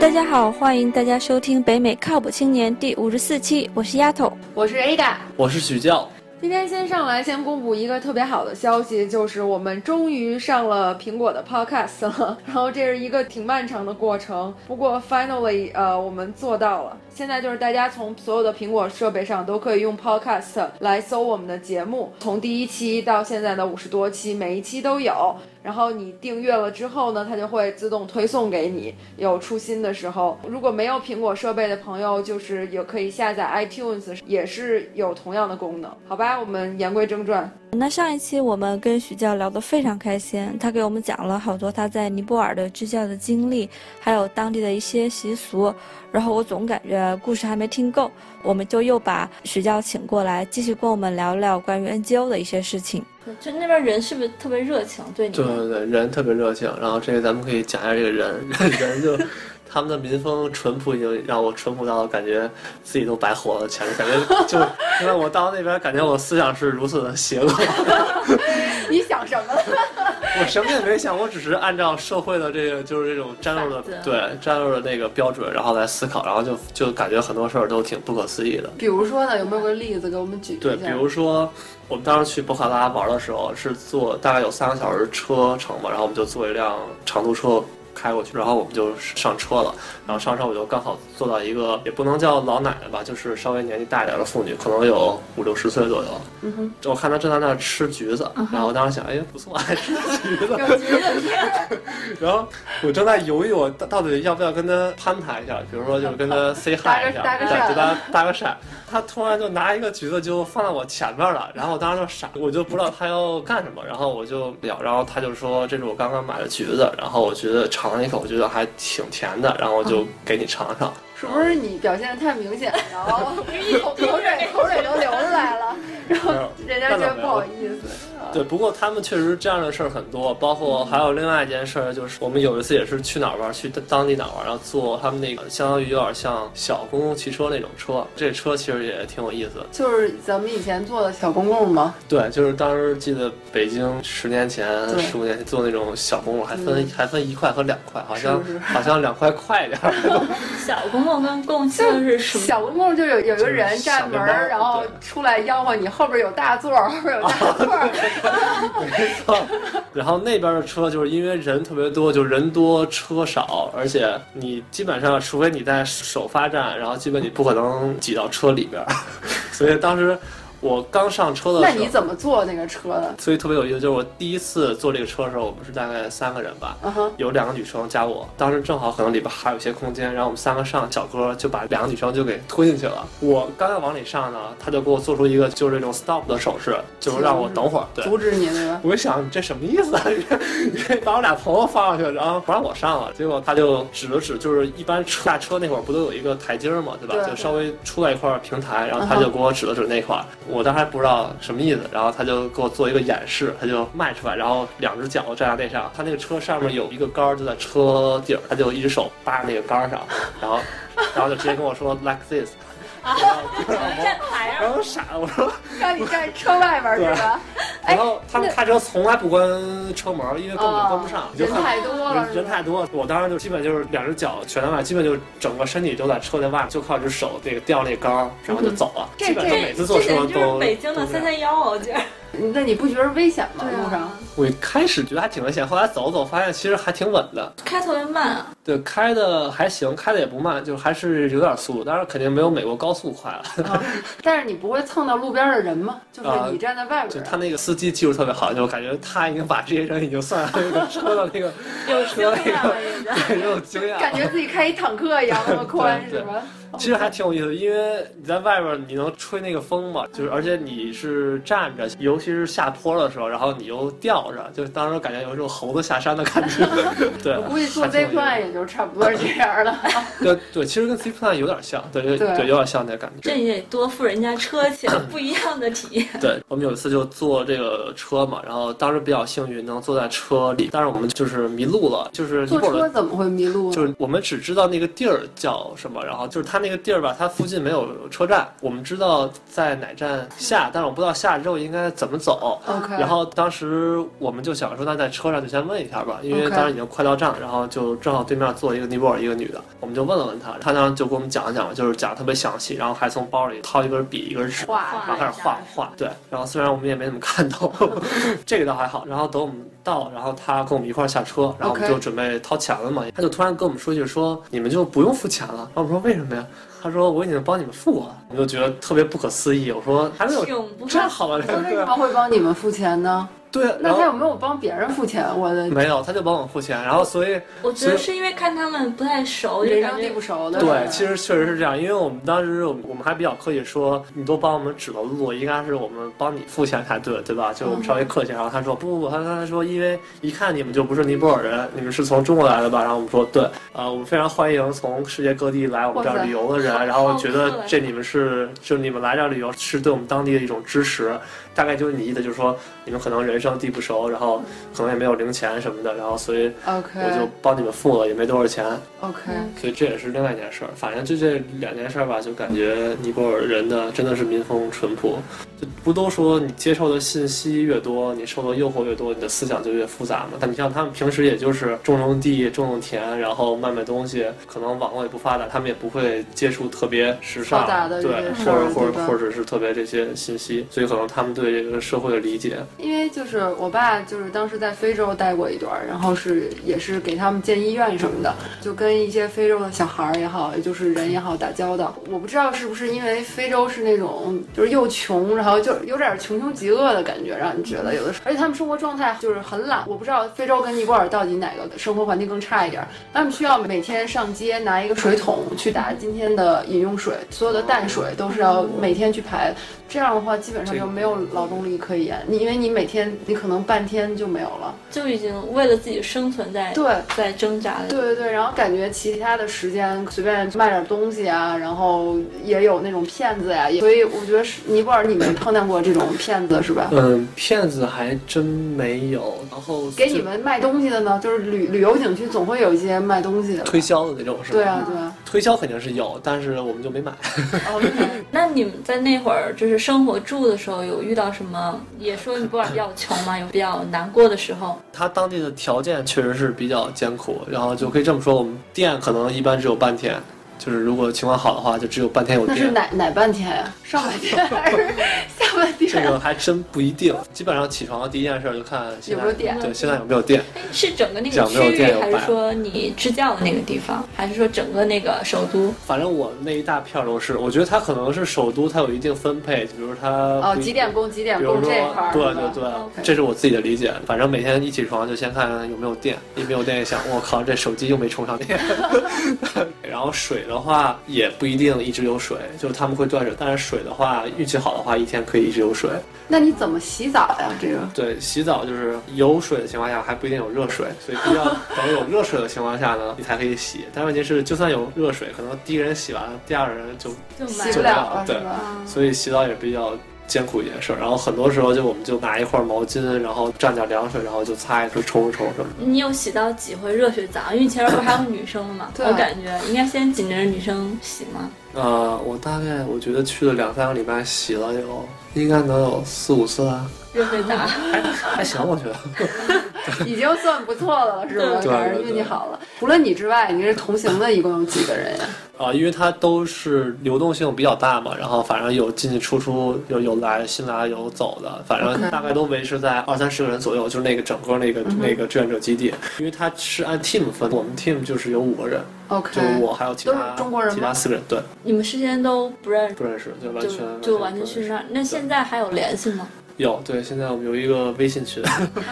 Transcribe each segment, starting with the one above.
大家好，欢迎大家收听北美靠谱青年第五十四期，我是丫头，我是 Ada，我是许教。今天先上来先公布一个特别好的消息，就是我们终于上了苹果的 Podcast 了。然后这是一个挺漫长的过程，不过 finally 呃我们做到了。现在就是大家从所有的苹果设备上都可以用 Podcast 来搜我们的节目，从第一期到现在的五十多期，每一期都有。然后你订阅了之后呢，它就会自动推送给你。有出新的时候，如果没有苹果设备的朋友，就是也可以下载 iTunes，也是有同样的功能。好吧，我们言归正传。那上一期我们跟许教聊得非常开心，他给我们讲了好多他在尼泊尔的支教的经历，还有当地的一些习俗。然后我总感觉故事还没听够，我们就又把许教请过来，继续跟我们聊聊关于 NGO 的一些事情。就那边人是不是特别热情？对你？对对对，人特别热情。然后这个咱们可以讲一下这个人，人就他们的民风淳朴，已经让我淳朴到感觉自己都白活了。前面感觉就因为我到那边，感觉我思想是如此的邪恶。你想什么？我什么也没想，我只是按照社会的这个就是这种战斗的对战斗的那个标准，然后来思考，然后就就感觉很多事儿都挺不可思议的。比如说呢，有没有个例子给我们举对，比如说我们当时去博卡拉玩的时候，是坐大概有三个小时车程嘛，然后我们就坐一辆长途车。开过去，然后我们就上车了。然后上车我就刚好坐到一个也不能叫老奶奶吧，就是稍微年纪大一点的妇女，可能有五六十岁左右。嗯哼，我看她正在那吃橘子，然后我当时想，哎，不错，还 吃橘子。然后我正在犹豫，我到底要不要跟她攀谈一下，比如说就是跟她 say hi 一下，对，跟她搭个讪。她突然就拿一个橘子就放在我前面了，然后我当时就傻，我就不知道她要干什么。然后我就聊，然后她就说这是我刚刚买的橘子，然后我觉得尝。了一口，觉得还挺甜的，然后就给你尝尝。是不是你表现的太明显，然后一口口水口水都流出来了，然后人家觉得不好意思。对，不过他们确实这样的事儿很多，包括还有另外一件事儿，就是我们有一次也是去哪儿玩，去当地哪儿玩，然后坐他们那个相当于有点像小公共汽车那种车，这车其实也挺有意思。就是咱们以前坐的小公共吗？对，就是当时记得北京十年前、十五年前坐那种小公共，还分还分一块和两块，好像好像两块快点儿。小公共跟公共性是什么？小公共就有有一个人站门，然后出来吆喝你，后边有大座，后边有大座。没错，然后那边的车就是因为人特别多，就人多车少，而且你基本上除非你在首发站，然后基本你不可能挤到车里边，所以当时。我刚上车的，那你怎么坐那个车的？所以特别有意思，就是我第一次坐这个车的时候，我们是大概三个人吧，有两个女生加我，当时正好可能里边还有一些空间，然后我们三个上小哥就把两个女生就给推进去了。我刚要往里上呢，他就给我做出一个就是这种 stop 的手势，就是让我等会儿，阻止你对吧？我想你这什么意思啊？你把我俩朋友放上去，然后不让我上了。结果他就指了指，就是一般下车那会儿不都有一个台阶嘛，对吧？就稍微出来一块平台，然后他就给我指了指那块。我当时还不知道什么意思，然后他就给我做一个演示，他就迈出来，然后两只脚站在那上，他那个车上面有一个杆儿，就在车底儿，他就一只手扒那个杆儿上，然后，然后就直接跟我说 like this。啊！站台上，然后傻了，我说 让你站车外边是吧？然后他们开车从来不关车门，因为根本关不上，人太多了，人太多。我当时就基本就是两只脚全在外，基本就整个身体都在车在外，就靠一只手那个吊那杆，然后就走了。基本上每次坐车都北京的三三幺，我觉得。那你不觉得危险吗？路上？我一开始觉得还挺危险，后来走走发现其实还挺稳的。开特别慢啊？对，开的还行，开的也不慢，就还是有点速度，当然肯定没有美国高速快了。但是你不会蹭到路边的人吗？就是你站在外边。就他那个司机技术特别好，就感觉他已经把这些人已经算在那个车的那个有车那个，对，有经验。感觉自己开一坦克一样那么宽，是吧？其实还挺有意思，因为你在外边你能吹那个风嘛，就是而且你是站着，尤其是下坡的时候，然后你又吊着，就当时感觉有一种猴子下山的感觉。对，我估计坐 Z Plan 也就差不多是这样了。对对，其实跟 Z Plan 有点像，对对对，有点像那感觉。这也多付人家车钱，不一样的体验。对我们有一次就坐这个车嘛，然后当时比较幸运能坐在车里，但是我们就是迷路了，就是坐车怎么会迷路？就是我们只知道那个地儿叫什么，然后就是他。那个地儿吧，它附近没有车站。我们知道在哪站下，但是我不知道下之后应该怎么走。OK。然后当时我们就想说，那在车上就先问一下吧，因为当时已经快到站，然后就正好对面面坐一个尼泊尔一个女的，我们就问了问她，她当时就给我们讲了讲，就是讲特别详细，然后还从包里掏一根笔一根纸，然后开始画画。对，然后虽然我们也没怎么看懂，这个倒还好。然后等我们到，然后他跟我们一块儿下车，然后我们就准备掏钱了嘛，他就突然跟我们说句说你们就不用付钱了。然后我们说为什么呀？他说我已经帮你们付过了，我就觉得特别不可思议。我说还没有这样好的，他为什么会帮你们付钱呢？对，那他有没有帮别人付钱？我的 没有，他就帮我付钱。然后所以我觉得是因为看他们不太熟，人生地不熟的。对，其实确实是这样。因为我们当时我们还比较客气，说你都帮我们指了路，应该是我们帮你付钱才对，对吧？就我们稍微客气。然后他说不不不，他他说因为一看你们就不是尼泊尔人，你们是从中国来的吧？然后我们说对，呃，我们非常欢迎从世界各地来我们这儿旅游的人，然后觉得这你们是就你们来这儿旅游是对我们当地的一种支持。大概就是你意思，就是说你们可能人生地不熟，然后可能也没有零钱什么的，然后所以我就帮你们付了，也没多少钱。OK，所以这也是另外一件事儿。反正就这两件事儿吧，就感觉尼泊尔人的真的是民风淳朴。就不都说你接受的信息越多，你受的诱惑越多，你的思想就越复杂嘛？但你像他们平时也就是种种地、种种田，然后卖卖东西，可能网络也不发达，他们也不会接触特别时尚，对，或者或者或者是特别这些信息，所以可能他们对这个社会的理解。因为就是我爸就是当时在非洲待过一段，然后是也是给他们建医院什么的，就跟一些非洲的小孩儿也好，就是人也好打交道。我不知道是不是因为非洲是那种就是又穷，然后。就有点穷凶极恶的感觉，让你觉得有的时候，而且他们生活状态就是很懒。我不知道非洲跟尼泊尔到底哪个生活环境更差一点。他们需要每天上街拿一个水桶去打今天的饮用水，所有的淡水都是要每天去排。这样的话，基本上就没有劳动力可言。你因为你每天你可能半天就没有了，就已经为了自己生存在对在挣扎。对对对，然后感觉其他的时间随便卖点东西啊，然后也有那种骗子呀，所以我觉得是尼泊尔你们碰见过这种骗子是吧？嗯，骗子还真没有。然后给你们卖东西的呢，就是旅旅游景区总会有一些卖东西的推销的那种是吧？对啊对啊，推销肯定是有，但是我们就没买。哦那 你们在那会儿就是。生活住的时候有遇到什么？也说你不管比较穷嘛，有比较难过的时候。他当地的条件确实是比较艰苦，然后就可以这么说，我们店可能一般只有半天。就是如果情况好的话，就只有半天有电。那是哪哪半天呀？上半天 还是下半天？这个还真不一定。基本上起床的第一件事就看有没有电。对，现在有没有电？是整个那个区域，还是说你支教的那个地方，还是说整个那个首都？反正我那一大片都是。我觉得它可能是首都，它有一定分配，比如它哦几点供几点供这块对对对，这是我自己的理解。反正每天一起床就先看有没有电，一没有电一想，我靠，这手机又没充上电。然后水的话也。不一定一直有水，就是他们会断水。但是水的话，运气好的话，一天可以一直有水。那你怎么洗澡呀？这个对，洗澡就是有水的情况下还不一定有热水，所以必须要等有热水的情况下呢，你才可以洗。但问题是，就算有热水，可能第一个人洗完，第二个人就洗不了，对，所以洗澡也比较。艰苦一件事，然后很多时候就我们就拿一块毛巾，然后蘸点凉水，然后就擦一擦、冲一冲什么的。你有洗到几回热水澡？因为前面不是还有女生吗？我感觉应该先紧着女生洗吗？呃，我大概我觉得去了两三个礼拜，洗了有应该能有四五次啊。热水澡还还行，我觉得 已经算不错的了，是吧？反正运气好了。除了你之外，你是同行的一共有几个人呀？啊，因为它都是流动性比较大嘛，然后反正有进进出出，有有来新来有走的，反正大概都维持在二三十个人左右，就是那个整个那个那个志愿者基地，因为它是按 team 分，我们 team 就是有五个人，OK，就我还有其他中国人，其他四个人，对。你们事先都不认识？不认识，就完全就完全去那儿。那现在还有联系吗？有对，现在我们有一个微信群，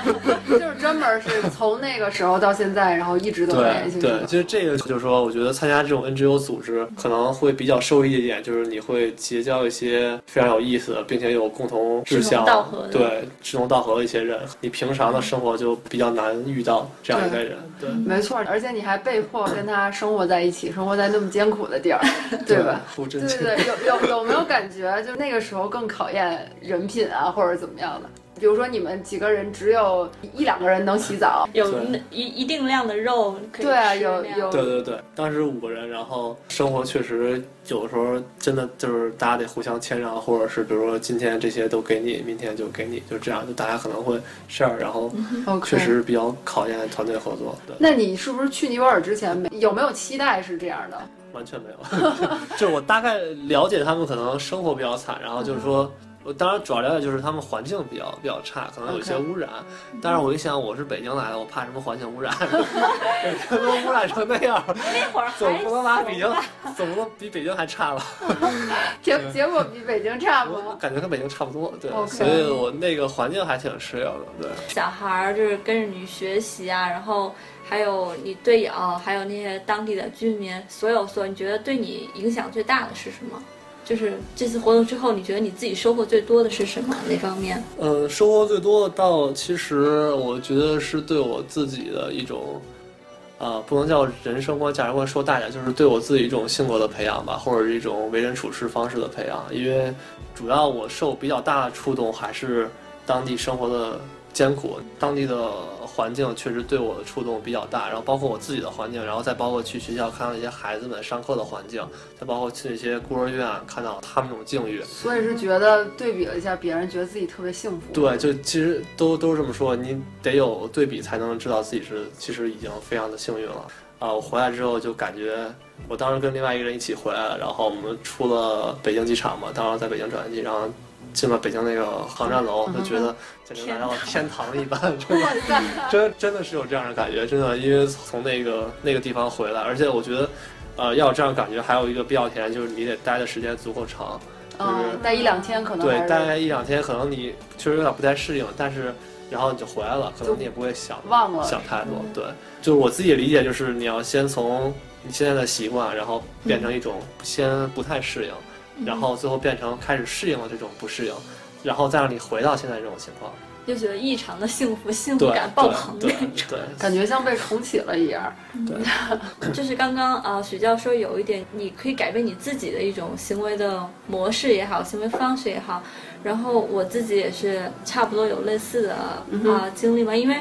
就是专门是从那个时候到现在，然后一直都联系。对，其实这个就是说，我觉得参加这种 NGO 组织可能会比较受益一点，就是你会结交一些非常有意思的，并且有共同志向、道合对志同道合的一些人。你平常的生活就比较难遇到这样一个人。对，没错，而且你还被迫跟他生活在一起，生活在那么艰苦的地儿，对吧？对对对，有有有没有感觉，就那个时候更考验人品啊，或者？怎么样的？比如说你们几个人只有一两个人能洗澡，有一一定量的肉可以对啊，有有对对对，当时五个人，然后生活确实有的时候真的就是大家得互相谦让，或者是比如说今天这些都给你，明天就给你，就这样，就大家可能会 share，然后确实比较考验团队合作。对，那你是不是去尼泊尔之前没有没有期待是这样的？完全没有，就是我大概了解他们可能生活比较惨，然后就是说。我当然主要了解就是他们环境比较比较差，可能有些污染。但是我一想，我是北京来的，我怕什么环境污染？北京都污染成那样，那会儿总不能把北京，总不能比北京还差了。结结果比北京差吗？感觉跟北京差不多，对。所以我那个环境还挺适应的，对。小孩儿就是跟着你学习啊，然后还有你队友，还有那些当地的居民，所有所有，你觉得对你影响最大的是什么？就是这次活动之后，你觉得你自己收获最多的是什么？哪方面？呃，收获最多的，倒其实我觉得是对我自己的一种，呃，不能叫人生观、价值观说大点，就是对我自己一种性格的培养吧，或者一种为人处事方式的培养。因为主要我受比较大的触动还是当地生活的艰苦，当地的。环境确实对我的触动比较大，然后包括我自己的环境，然后再包括去学校看到一些孩子们上课的环境，再包括去一些孤儿院看到他们那种境遇，所以是觉得对比了一下别人，觉得自己特别幸福。对，就其实都都是这么说，你得有对比才能知道自己是其实已经非常的幸运了啊！我回来之后就感觉，我当时跟另外一个人一起回来了，然后我们出了北京机场嘛，当时在北京转机，然后。进了北京那个航站楼，就觉得简直来到天堂一般，真的，真真的是有这样的感觉，真的，因为从那个那个地方回来，而且我觉得，呃，要有这样感觉，还有一个必要条件就是你得待的时间足够长，就是待一两天可能对，待一两天可能你确实有点不太适应，但是然后你就回来了，可能你也不会想忘了想太多，对，就是我自己的理解就是你要先从你现在的习惯，然后变成一种先不太适应。然后最后变成开始适应了这种不适应，然后再让你回到现在这种情况，就觉得异常的幸福，幸福感爆棚那种，感觉像被重启了一样。对，就是刚刚啊，许教授有一点，你可以改变你自己的一种行为的模式也好，行为方式也好。然后我自己也是差不多有类似的啊经历嘛，因为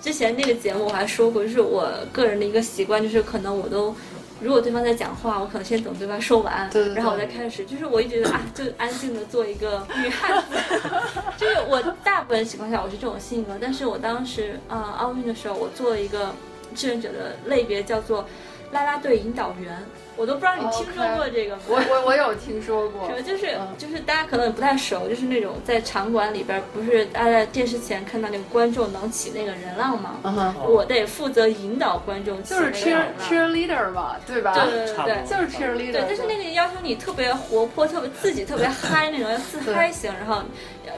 之前那个节目我还说过，就是我个人的一个习惯，就是可能我都。如果对方在讲话，我可能先等对方说完，然后我再开始。就是我一直觉得啊，就安静的做一个女汉子。就是我大部分情况下我是这种性格，但是我当时啊奥运的时候，我做了一个志愿者的类别，叫做啦啦队引导员。我都不知道你听说过这个吗？我我我有听说过。什么？就是就是大家可能不太熟，就是那种在场馆里边，不是大家在电视前看到那个观众能起那个人浪吗？我得负责引导观众起就是 cheer cheer leader 吧，对吧？对对对，就是 cheer leader。对，但是那个要求你特别活泼，特别自己特别嗨那种，要自嗨型。然后，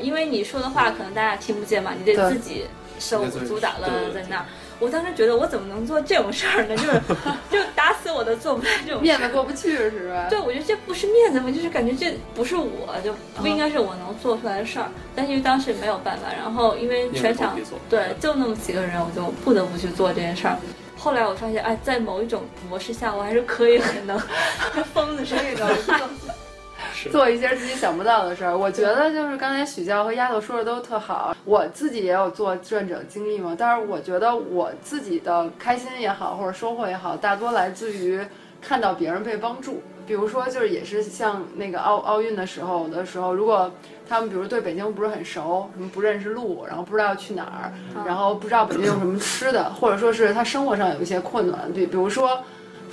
因为你说的话可能大家听不见嘛，你得自己手舞足蹈的在那儿。我当时觉得我怎么能做这种事儿呢？就是 就打死我都做不来这种面子过不去是吧？对，我觉得这不是面子问题，就是感觉这不是我就不应该是我能做出来的事儿。但是因为当时没有办法，然后因为全场对就那么几个人，我就不得不去做这件事儿。后来我发现，哎，在某一种模式下，我还是可以很能跟 疯子似的。做一些自己想不到的事儿，我觉得就是刚才许教和丫头说的都特好。我自己也有做志愿者经历嘛，但是我觉得我自己的开心也好，或者收获也好，大多来自于看到别人被帮助。比如说，就是也是像那个奥奥运的时候的时候，如果他们比如对北京不是很熟，什么不认识路，然后不知道去哪儿，然后不知道北京有什么吃的，或者说是他生活上有一些困难，对，比如说。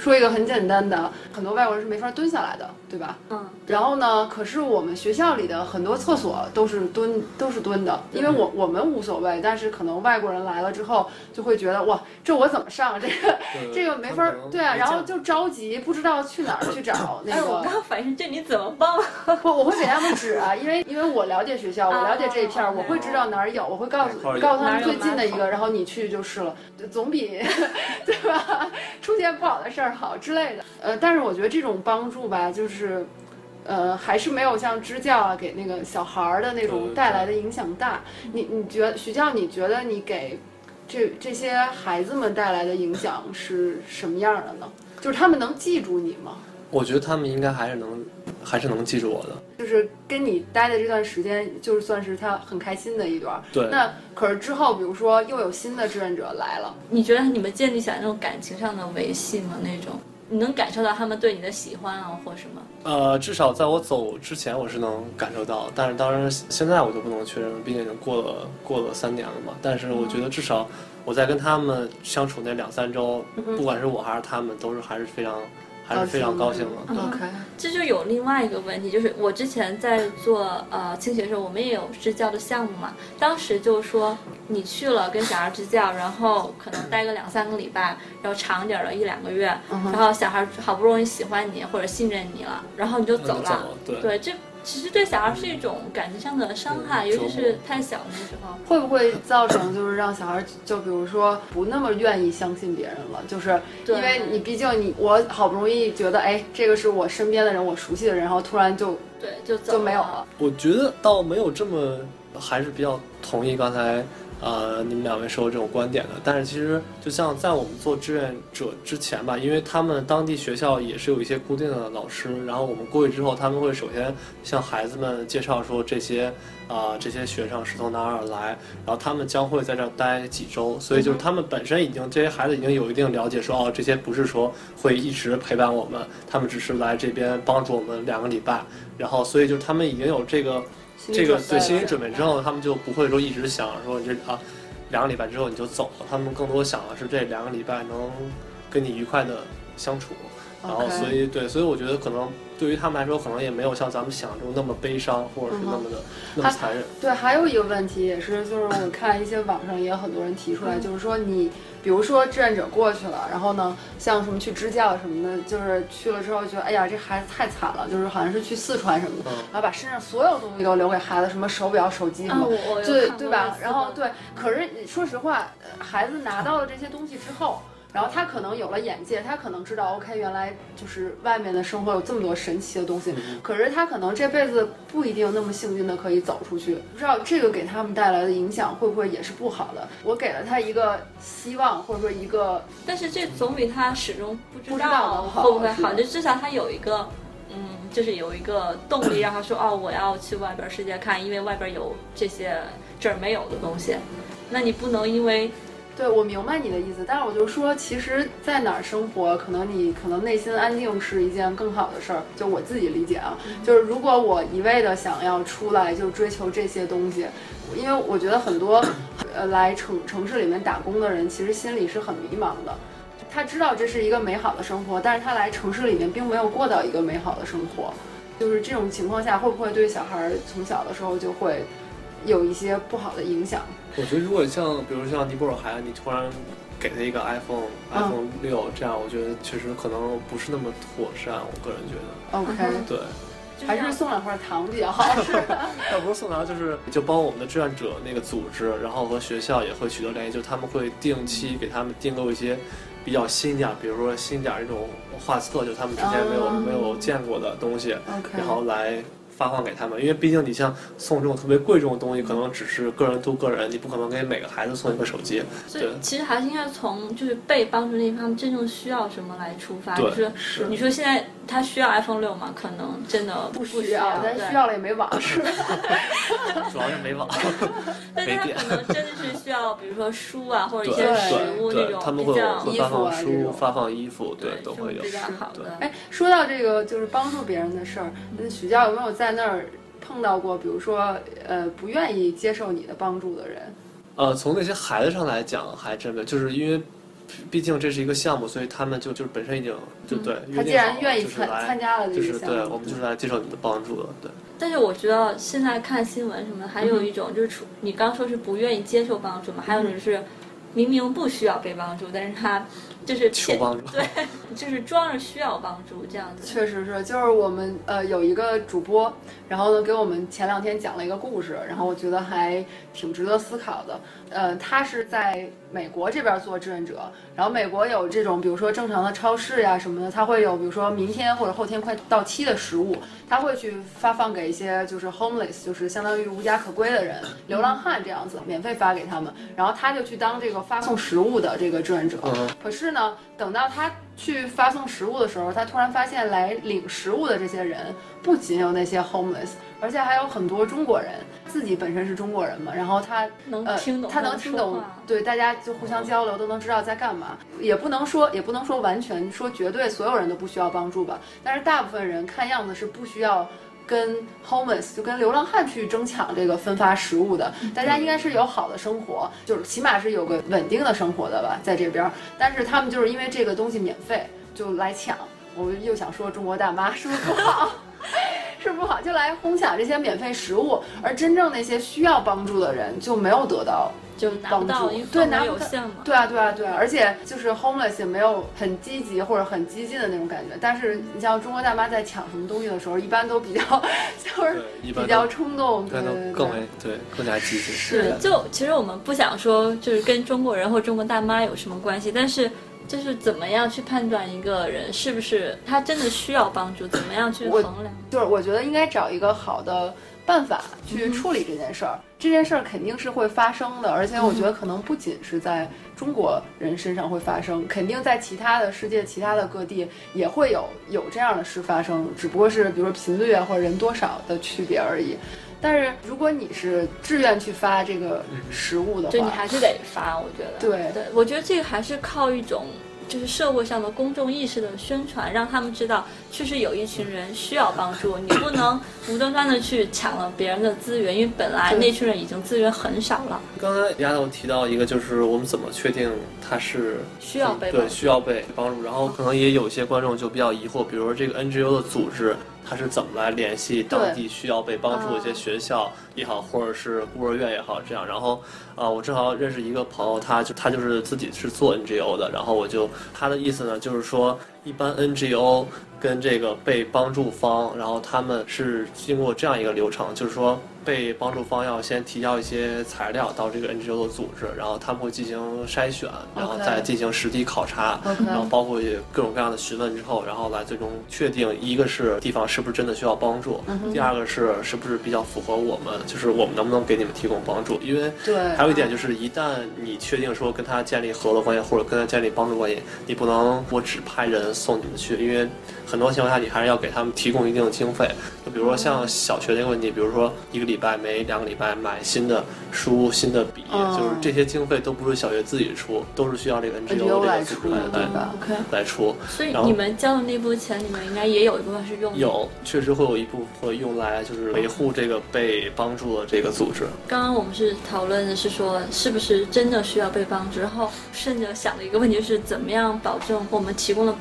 说一个很简单的，很多外国人是没法蹲下来的，对吧？嗯。然后呢，可是我们学校里的很多厕所都是蹲，都是蹲的，因为我我们无所谓，但是可能外国人来了之后就会觉得哇，这我怎么上？这个这个没法，对啊，然后就着急，不知道去哪儿去找 那个。我刚反应这你怎么帮？不，我会给他们指啊，因为因为我了解学校，我了解这一片儿，我会知道哪儿有，我会告诉告诉他们最近的一个，然后你去就是了，总比 对吧？出现不好的事儿。好之类的，呃，但是我觉得这种帮助吧，就是，呃，还是没有像支教啊给那个小孩儿的那种带来的影响大。你你觉得徐教，你觉得你给这这些孩子们带来的影响是什么样的呢？就是他们能记住你吗？我觉得他们应该还是能还是能记住我的。就是跟你待的这段时间，就是算是他很开心的一段。对。那可是之后，比如说又有新的志愿者来了，你觉得你们建立起来那种感情上的维系吗？那种？你能感受到他们对你的喜欢啊，或什么？呃，至少在我走之前，我是能感受到。但是当然，现在我就不能确认，毕竟已经过了过了三年了嘛。但是我觉得，至少我在跟他们相处那两三周，不管是我还是他们，都是还是非常。还是非常高兴的。OK，这就有另外一个问题，就是我之前在做呃清学的时候，我们也有支教的项目嘛。当时就说你去了跟小孩支教，然后可能待个两三个礼拜，然后长点的一两个月，然后小孩好不容易喜欢你或者信任你了，然后你就走了。对，这。其实对小孩是一种感情上的伤害，尤其是太小的时候，会不会造成就是让小孩就比如说不那么愿意相信别人了？就是因为你毕竟你我好不容易觉得哎，这个是我身边的人，我熟悉的人，然后突然就对就就没有了。我觉得倒没有这么，还是比较同意刚才。呃，你们两位说这种观点的，但是其实就像在我们做志愿者之前吧，因为他们当地学校也是有一些固定的老师，然后我们过去之后，他们会首先向孩子们介绍说这些啊这些学生是从哪儿来，然后他们将会在这儿待几周，所以就是他们本身已经这些孩子已经有一定了解，说哦这些不是说会一直陪伴我们，他们只是来这边帮助我们两个礼拜，然后所以就是他们已经有这个。这个对心理准备之后，他们就不会说一直想说你这啊，两个礼拜之后你就走了。他们更多想的是这两个礼拜能跟你愉快的相处。然后所以对，所以我觉得可能对于他们来说，可能也没有像咱们想中那么悲伤，或者是那么的那么残忍。对，还有一个问题也是，就是我看一些网上也有很多人提出来，就是说你。比如说志愿者过去了，然后呢，像什么去支教什么的，就是去了之后觉得，哎呀，这孩子太惨了，就是好像是去四川什么的，然后把身上所有东西都留给孩子，什么手表、手机什么，对对吧？然后对，可是说实话，孩子拿到了这些东西之后。然后他可能有了眼界，他可能知道，OK，原来就是外面的生活有这么多神奇的东西。可是他可能这辈子不一定那么幸运的可以走出去，不知道这个给他们带来的影响会不会也是不好的。我给了他一个希望，或者说一个，但是这总比他始终不知道会不会好。就至少他有一个，嗯，就是有一个动力，让他说，哦，我要去外边世界看，因为外边有这些这儿没有的东西。那你不能因为。对，我明白你的意思，但是我就说，其实，在哪儿生活，可能你可能内心安定是一件更好的事儿。就我自己理解啊，就是如果我一味的想要出来就追求这些东西，因为我觉得很多，呃，来城城市里面打工的人，其实心里是很迷茫的。他知道这是一个美好的生活，但是他来城市里面并没有过到一个美好的生活。就是这种情况下，会不会对小孩从小的时候就会有一些不好的影响？我觉得，如果像比如像尼泊尔孩子，你突然给他一个 iPhone，iPhone 六这样，我觉得确实可能不是那么妥善。我个人觉得，OK，对，还是送两块糖比较好。要不是送糖，就是就帮我们的志愿者那个组织，然后和学校也会取得联系，就他们会定期给他们订购一些比较新点，比如说新点那种画册，就他们之前没有没有见过的东西，然后来。发放给他们，因为毕竟你像送这种特别贵重的东西，可能只是个人度个人，你不可能给每个孩子送一个手机。所以其实还是应该从就是被帮助那一方真正需要什么来出发。就是你说现在他需要 iPhone 六吗？可能真的不需要，但需要了也没网，是吧主要是没网，但是他可能真的是需要，比如说书啊，或者一些食物那种比较发放书、发放衣服，对，都会有。比较好的。哎，说到这个就是帮助别人的事儿，那许教有没有在？在那儿碰到过，比如说，呃，不愿意接受你的帮助的人。呃，从那些孩子上来讲，还真的就是因为，毕竟这是一个项目，所以他们就就是本身已经就对。他既然愿意参参加了这个项目，对我们就是来接受你的帮助的，对。但是我觉得现在看新闻什么，还有一种就是，你刚说是不愿意接受帮助嘛，还有就是，明明不需要被帮助，但是他。就是求帮助，对，就是装着需要帮助这样子。确实是，就是我们呃有一个主播，然后呢给我们前两天讲了一个故事，然后我觉得还挺值得思考的。呃，他是在美国这边做志愿者，然后美国有这种比如说正常的超市呀什么的，他会有比如说明天或者后天快到期的食物，他会去发放给一些就是 homeless，就是相当于无家可归的人、流浪汉这样子，免费发给他们，然后他就去当这个发送食物的这个志愿者。可是呢，等到他。去发送食物的时候，他突然发现来领食物的这些人不仅有那些 homeless，而且还有很多中国人，自己本身是中国人嘛，然后他能听懂，他能听懂，对，大家就互相交流，都能知道在干嘛。也不能说，也不能说完全说绝对所有人都不需要帮助吧，但是大部分人看样子是不需要。跟 homeless 就跟流浪汉去争抢这个分发食物的，大家应该是有好的生活，就是起码是有个稳定的生活的吧，在这边。但是他们就是因为这个东西免费就来抢，我又想说中国大妈是不是不好？是不好，就来哄抢这些免费食物，而真正那些需要帮助的人就没有得到。就拿不到，对，拿有限嘛。对啊，对啊，对啊，而且就是 homeless 也没有很积极或者很激进的那种感觉。但是你像中国大妈在抢什么东西的时候，一般都比较就是比较冲动，对对更为对更加积极。是，就其实我们不想说就是跟中国人或中国大妈有什么关系，但是就是怎么样去判断一个人是不是他真的需要帮助，怎么样去衡量？就是我觉得应该找一个好的。办法去处理这件事儿，这件事儿肯定是会发生的，而且我觉得可能不仅是在中国人身上会发生，肯定在其他的世界、其他的各地也会有有这样的事发生，只不过是比如说频率啊或者人多少的区别而已。但是如果你是自愿去发这个食物的话，就你还是得发，我觉得。对对，我觉得这个还是靠一种。就是社会上的公众意识的宣传，让他们知道确实有一群人需要帮助。你不能无端端的去抢了别人的资源，因为本来那群人已经资源很少了。刚才丫头提到一个，就是我们怎么确定他是需要被对需要被帮助，然后可能也有些观众就比较疑惑，比如说这个 NGO 的组织。他是怎么来联系当地需要被帮助的一些学校也好，或者是孤儿院也好，这样。然后，啊，我正好认识一个朋友，他就他就是自己是做 NGO 的，然后我就他的意思呢，就是说一般 NGO 跟这个被帮助方，然后他们是经过这样一个流程，就是说。被帮助方要先提交一些材料到这个 NGO 的组织，然后他们会进行筛选，然后再进行实地考察，然后包括各种各样的询问之后，然后来最终确定一个是地方是不是真的需要帮助，第二个是是不是比较符合我们，就是我们能不能给你们提供帮助。因为对还有一点就是，一旦你确定说跟他建立合作关系或者跟他建立帮助关系，你不能我只派人送你们去，因为很多情况下你还是要给他们提供一定的经费。就比如说像小学这个问题，比如说一个。礼拜每两个礼拜买新的书、新的笔，就是这些经费都不是小学自己出，都是需要这个 NGO 来出来来来出。所以你们交的那部分钱，你们应该也有一部分是用有，确实会有一部分用来就是维护这个被帮助的这个组织。刚刚我们是讨论的是说，是不是真的需要被帮助？然后甚至想的一个问题是，怎么样保证我们提供的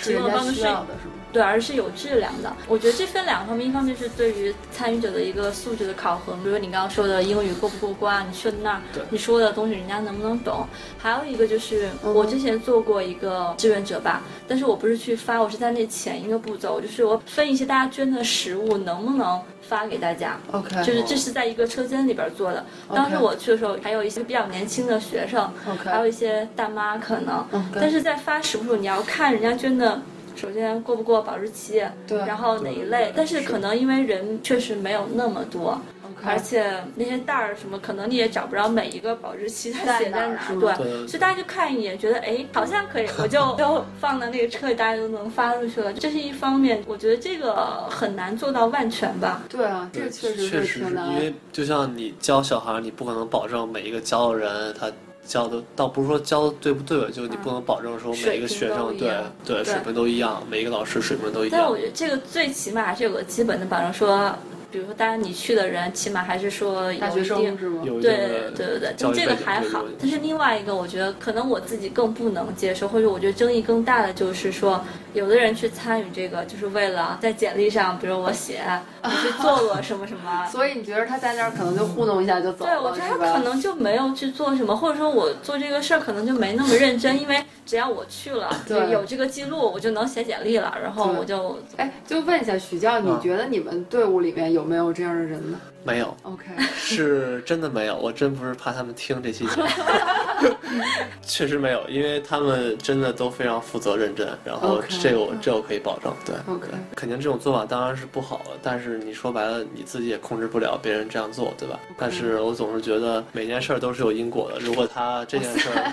是有点需要的是吗？对，而是有质量的。我觉得这分两方面，一方面是对于参与者的一个素质的考核，比如你刚刚说的英语过不过关，你去了那儿，你说的东西人家能不能懂？还有一个就是我之前做过一个志愿者吧，但是我不是去发，我是在那前一个步骤，就是我分一些大家捐的食物能不能发给大家。OK，就是这是在一个车间里边做的。当时我去的时候，还有一些比较年轻的学生，还有一些大妈可能。但是在发食物的时候，你要看人家捐的。首先过不过保质期，对，然后哪一类？但是可能因为人确实没有那么多，而且那些袋儿什么，可能你也找不着每一个保质期它写在哪，对，所以大家就看一眼，觉得哎好像可以，我就就放到那个车里，大家都能发出去了。这是一方面，我觉得这个很难做到万全吧。对啊，这确实确实。因为就像你教小孩，你不可能保证每一个教的人他。教的倒不是说教的对不对，就你不能保证说每一个学生对对水平都一样，每一个老师水平都一样。但我觉得这个最起码还是有个基本的保证，说，比如说，当然你去的人起码还是说大学生是吗？对对对对，这个还好。但是另外一个，我觉得可能我自己更不能接受，或者我觉得争议更大的就是说。有的人去参与这个，就是为了在简历上，比如我写我 去做过什么什么。所以你觉得他在那儿可能就糊弄一下就走了，对，我觉得他可能就没有去做什么，或者说我做这个事儿可能就没那么认真，因为 只要我去了，对，有这个记录，我就能写简历了，然后我就。哎，就问一下许教，你觉得你们队伍里面有没有这样的人呢？没有，OK，是真的没有，我真不是怕他们听这期节目，确实没有，因为他们真的都非常负责认真，然后这个我这我可以保证，对，OK，肯定这种做法当然是不好了，但是你说白了你自己也控制不了别人这样做，对吧？但是我总是觉得每件事儿都是有因果的，如果他这件事儿，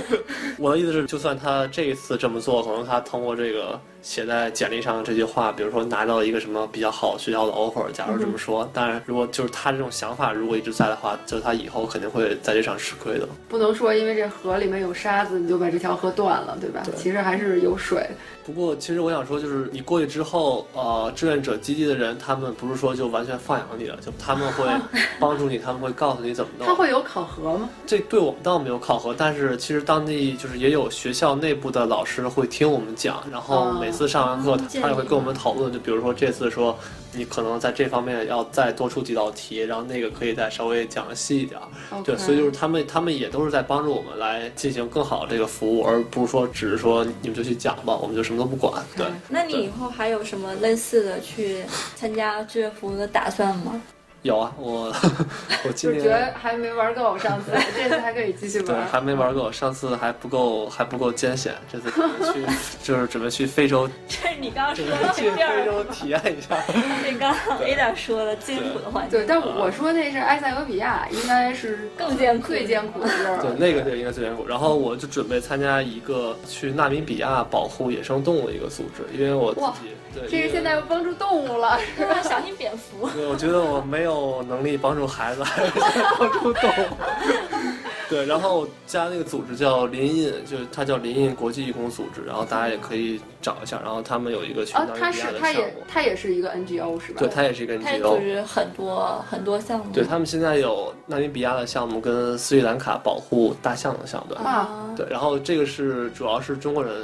我的意思是，就算他这一次这么做，可能他通过这个。写在简历上这句话，比如说拿到一个什么比较好学校的 offer，假如这么说，当然如果就是他这种想法如果一直在的话，就他以后肯定会在这场吃亏的。不能说因为这河里面有沙子，你就把这条河断了，对吧？对，其实还是有水。不过，其实我想说，就是你过去之后，呃，志愿者基地的人，他们不是说就完全放养你了，就他们会 帮助你，他们会告诉你怎么弄。他会有考核吗？这对我们倒没有考核，但是其实当地就是也有学校内部的老师会听我们讲，然后每次上完课，他也会跟我们讨论。就比如说这次说。你可能在这方面要再多出几道题，然后那个可以再稍微讲的细一点。对，所以就是他们，他们也都是在帮助我们来进行更好的这个服务，而不是说只是说你们就去讲吧，我们就什么都不管。对。那你以后还有什么类似的去参加志愿服务的打算吗？有啊，我 我今年觉得还没玩够，上次 这次还可以继续玩。对，还没玩够，上次还不够，还不够艰险，这次去 就是准备去非洲。这是你刚刚说的去非洲体验一下。这刚刚 Ada 说的艰苦的环境。对，但我说那是埃塞俄比亚，应该是更艰苦、最艰苦的地儿。对，那个地儿应该最艰苦。然后我就准备参加一个去纳米比亚保护野生动物的一个组织，因为我自己。这个现在要帮助动物了，是吧？小心蝙蝠。对，我觉得我没有能力帮助孩子，帮助动物。对，然后加那个组织叫林印，就是它叫林印国际义工组织，然后大家也可以找一下。然后他们有一个去纳米比亚的项目。它也它也是一个 NGO 是吧？对，它也是一个 NGO。它组织很多很多项目。对他们现在有纳米比亚的项目跟斯里兰卡保护大象的项目。啊。对，然后这个是主要是中国人。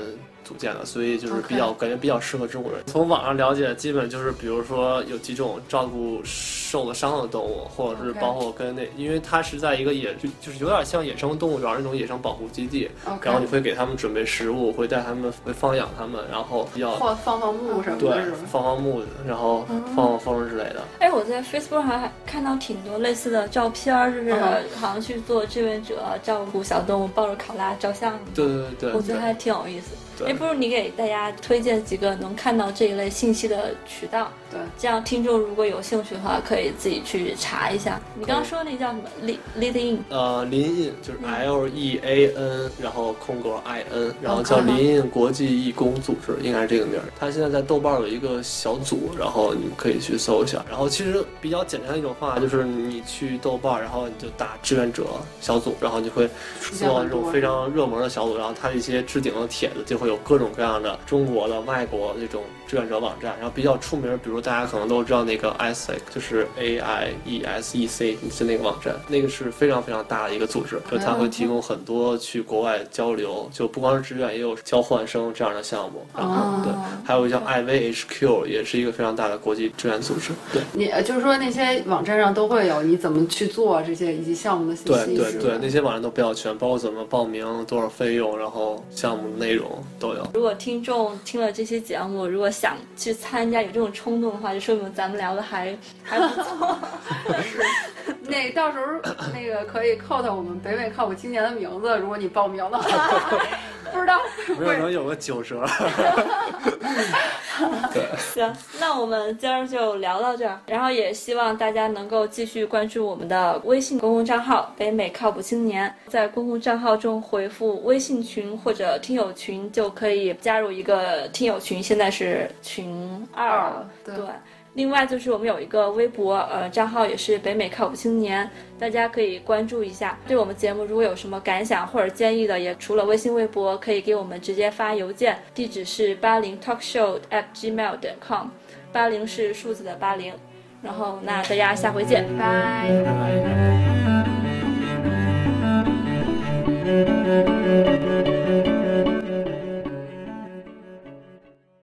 组建的，所以就是比较感觉比较适合中国人。从网上了解，基本就是比如说有几种照顾受了伤的动物，或者是包括跟那，因为它是在一个野，就就是有点像野生动物园那种野生保护基地。然后你会给他们准备食物，会带他们会放养他们，然后要放放牧什么的，对，放放牧，然后放放风之类的。哎，我在 Facebook 上还看到挺多类似的照片，就是好像去做志愿者照顾小动物，抱着考拉照相。对对对，我觉得还挺有意思。哎，不如你给大家推荐几个能看到这一类信息的渠道。对，这样听众如果有兴趣的话，可以自己去查一下。你刚刚说那叫什么？Lead In？呃，林印就是 L E A N，然后空格 I N，然后叫林印国际义工组织，应该是这个名儿。他现在在豆瓣有一个小组，然后你们可以去搜一下。然后其实比较简单的一种方法就是你去豆瓣，然后你就打志愿者小组，然后你会搜到这种非常热门的小组，然后它一些置顶的帖子就会有各种各样的中国的、外国这种志愿者网站，然后比较出名，比如。大家可能都知道那个 AIESEC，就是 A I E S E C，是那个网站，那个是非常非常大的一个组织，就它会提供很多去国外交流，就不光是志愿，也有交换生这样的项目。然后对，还有一个叫 I V H Q，也是一个非常大的国际志愿组织。对，你就是说那些网站上都会有你怎么去做这些以及项目的信息。对对对，那些网站都比较全，包括怎么报名、多少费用，然后项目内容都有。如果听众听了这些节目，如果想去参加，有这种冲动。的话就说明咱们聊的还还不错，那到时候那个可以扣到我们北美靠谱青年的名字，如果你报名的话，不知道 没有能有个九折。行，那我们今儿就聊到这儿，然后也希望大家能够继续关注我们的微信公共账号“北美靠谱青年”，在公共账号中回复“微信群”或者“听友群”就可以加入一个听友群，现在是群二。对，另外就是我们有一个微博，呃，账号也是北美靠谱青年，大家可以关注一下。对我们节目如果有什么感想或者建议的，也除了微信、微博，可以给我们直接发邮件，地址是八零 talkshow at gmail 点 com，八零是数字的八零。然后那大家下回见，拜拜。